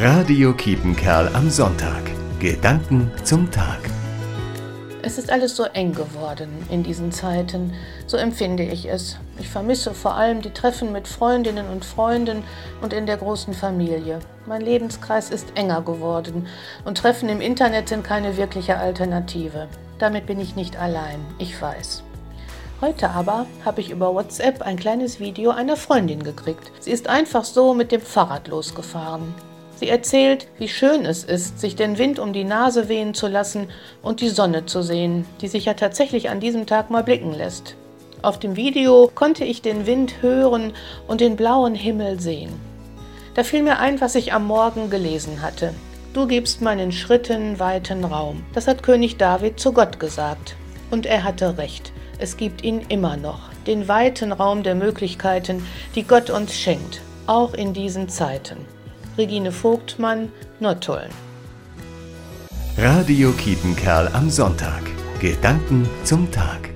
Radio Kiepenkerl am Sonntag. Gedanken zum Tag. Es ist alles so eng geworden in diesen Zeiten, so empfinde ich es. Ich vermisse vor allem die Treffen mit Freundinnen und Freunden und in der großen Familie. Mein Lebenskreis ist enger geworden und Treffen im Internet sind keine wirkliche Alternative. Damit bin ich nicht allein, ich weiß. Heute aber habe ich über WhatsApp ein kleines Video einer Freundin gekriegt. Sie ist einfach so mit dem Fahrrad losgefahren. Sie erzählt, wie schön es ist, sich den Wind um die Nase wehen zu lassen und die Sonne zu sehen, die sich ja tatsächlich an diesem Tag mal blicken lässt. Auf dem Video konnte ich den Wind hören und den blauen Himmel sehen. Da fiel mir ein, was ich am Morgen gelesen hatte. Du gibst meinen Schritten weiten Raum. Das hat König David zu Gott gesagt. Und er hatte recht. Es gibt ihn immer noch, den weiten Raum der Möglichkeiten, die Gott uns schenkt, auch in diesen Zeiten. Regine Vogtmann, Nottuln. Radio Kiepenkerl am Sonntag. Gedanken zum Tag.